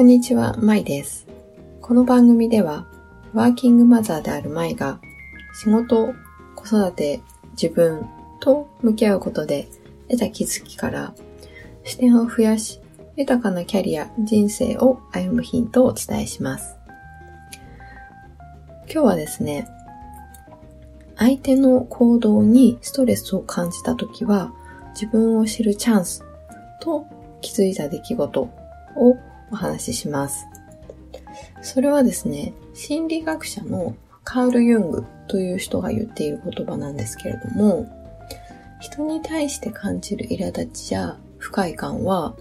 こんにちは、まいです。この番組では、ワーキングマザーであるまいが、仕事、子育て、自分と向き合うことで得た気づきから視点を増やし、豊かなキャリア、人生を歩むヒントをお伝えします。今日はですね、相手の行動にストレスを感じたときは、自分を知るチャンスと気づいた出来事をお話しします。それはですね、心理学者のカール・ユングという人が言っている言葉なんですけれども、人に対して感じる苛立ちや不快感は、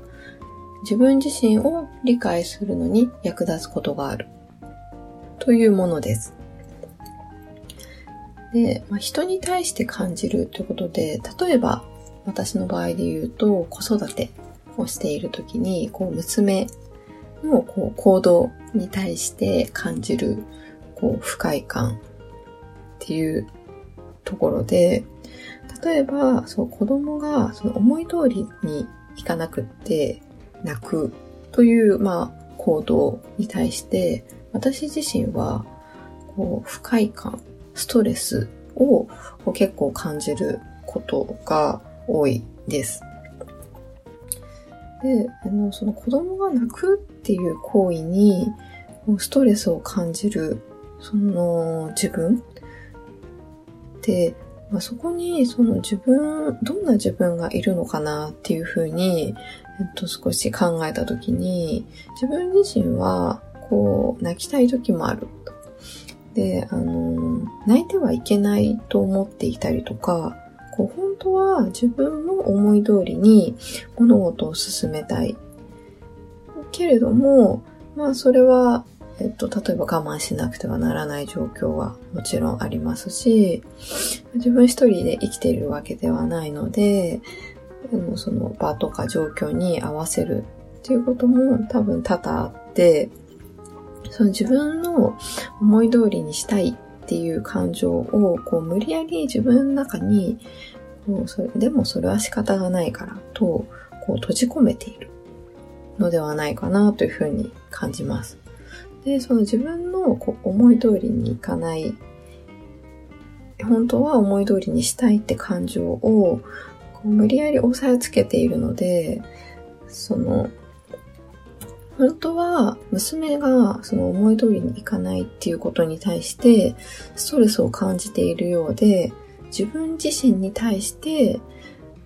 自分自身を理解するのに役立つことがあるというものです。で、まあ、人に対して感じるということで、例えば私の場合で言うと子育てをしている時に、こう娘のこう行動に対して感じるこう不快感っていうところで、例えば、そう子供がその思い通りにいかなくって泣くという、まあ、行動に対して、私自身は、こう、不快感ストレスを結構感じることが多いです。で、あの、その子供が泣くっていう行為にストレスを感じる、その自分。で、まあ、そこにその自分、どんな自分がいるのかなっていうふうに、えっと、少し考えたときに、自分自身は、こう、泣きたい時もある。で、あの、泣いてはいけないと思っていたりとか、こう当は自分の思い通りに物事を進めたい。けれども、まあそれは、えっと、例えば我慢しなくてはならない状況はもちろんありますし、自分一人で生きているわけではないので、その場とか状況に合わせるっていうことも多分多々あって、その自分の思い通りにしたいっていう感情をこう無理やり自分の中にもうそれでもそれは仕方がないからとこう閉じ込めているのではないかなというふうに感じます。で、その自分のこう思い通りにいかない本当は思い通りにしたいって感情をこう無理やり押さえつけているので、その本当は娘がその思い通りにいかないっていうことに対してストレスを感じているようで自分自身に対して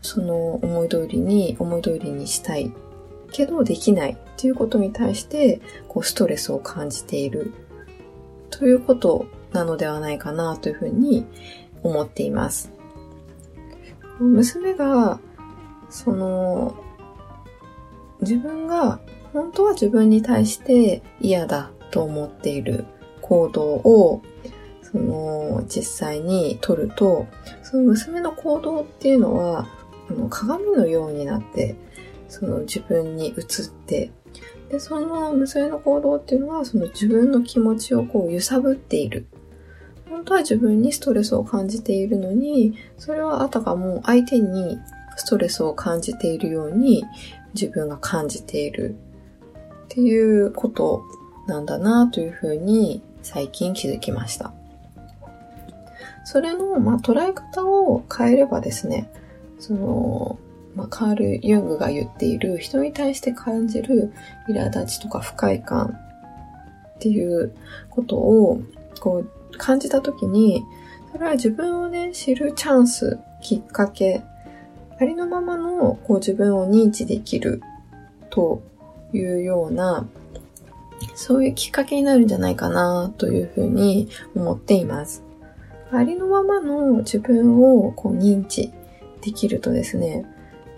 その思い通りに思い通りにしたいけどできないっていうことに対してこうストレスを感じているということなのではないかなというふうに思っています。娘がその自分が本当は自分に対して嫌だと思っている行動をその実際に取るとその娘の行動っていうのはあの鏡のようになってその自分に映ってでその娘の行動っていうのはその自分の気持ちをこう揺さぶっている本当は自分にストレスを感じているのにそれはあたかも相手にストレスを感じているように自分が感じているっていうことなんだなというふうに最近気づきました。それの、まあ、捉え方を変えればですね、その、まあ、カール・ユングが言っている人に対して感じる苛立ちとか不快感っていうことをこう感じたときに、それは自分をね、知るチャンス、きっかけ、ありのままのこう自分を認知できるというような、そういうきっかけになるんじゃないかなというふうに思っています。ありのままの自分をこう認知できるとですね、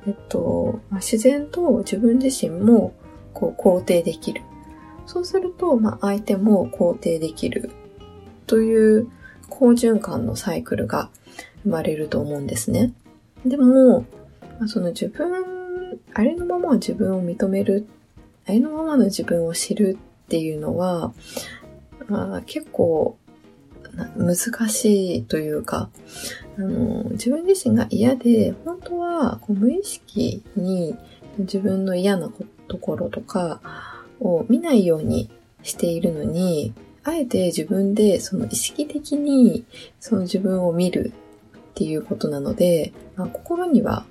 えっと、まあ、自然と自分自身もこう肯定できる。そうすると、まあ、相手も肯定できるという好循環のサイクルが生まれると思うんですね。でも、まあ、その自分、ありのまま自分を認めるありのままの自分を知るっていうのは、まあ、結構難しいというか、あの、自分自身が嫌で、本当はこう無意識に自分の嫌なところとかを見ないようにしているのに、あえて自分でその意識的にその自分を見るっていうことなので、まあ、心には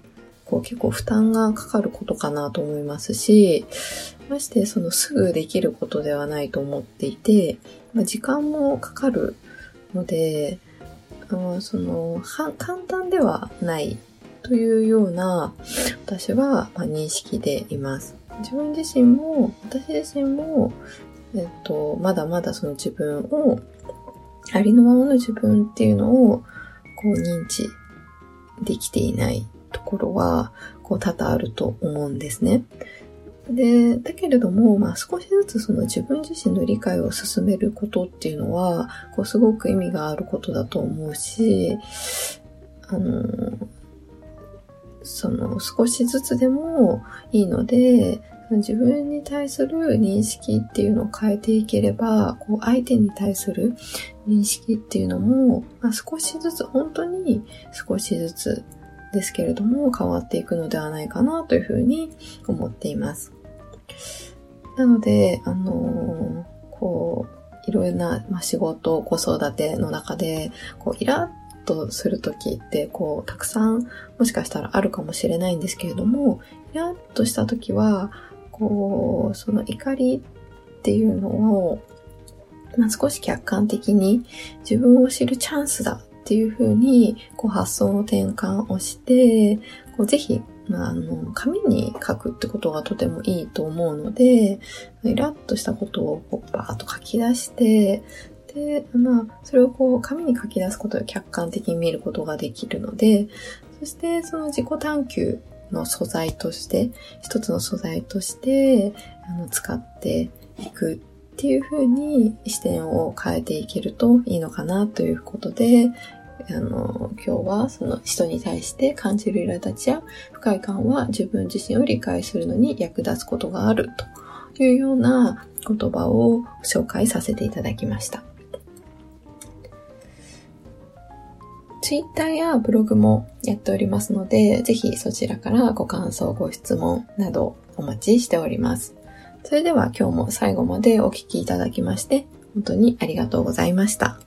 こう結構負担がかかることかなと思いますし、ましてそのすぐできることではないと思っていて、まあ、時間もかかるので、あその簡単ではないというような私は認識でいます。自分自身も、私自身も、えっと、まだまだその自分を、ありのままの自分っていうのを、こう認知できていないところは、こう多々あると思うんですね。で、だけれども、まあ少しずつその自分自身の理解を進めることっていうのは、こうすごく意味があることだと思うし、あの、その少しずつでもいいので、自分に対する認識っていうのを変えていければ、こう相手に対する認識っていうのも、まあ、少しずつ、本当に少しずつですけれども変わっていくのではないかなというふうに思っています。なので、あのー、こう、いろいろな、まあ、仕事、子育ての中で、こう、イラッとするときって、こう、たくさん、もしかしたらあるかもしれないんですけれども、イラッとしたときは、こう、その怒りっていうのを、まあ、少し客観的に自分を知るチャンスだっていうふうに、こう発想の転換をして、こうぜひ、まあ、あの、紙に書くってことがとてもいいと思うので、イラッとしたことをこうバーッと書き出して、で、まあ、それをこう紙に書き出すことで客観的に見ることができるので、そしてその自己探求の素材として、一つの素材として、あの、使っていくっていう風に視点を変えていけるといいのかなということで、あの、今日はその人に対して感じる苛立ちや不快感は自分自身を理解するのに役立つことがあるというような言葉を紹介させていただきました。ツイッターやブログもやっておりますので、ぜひそちらからご感想、ご質問などお待ちしております。それでは今日も最後までお聴きいただきまして、本当にありがとうございました。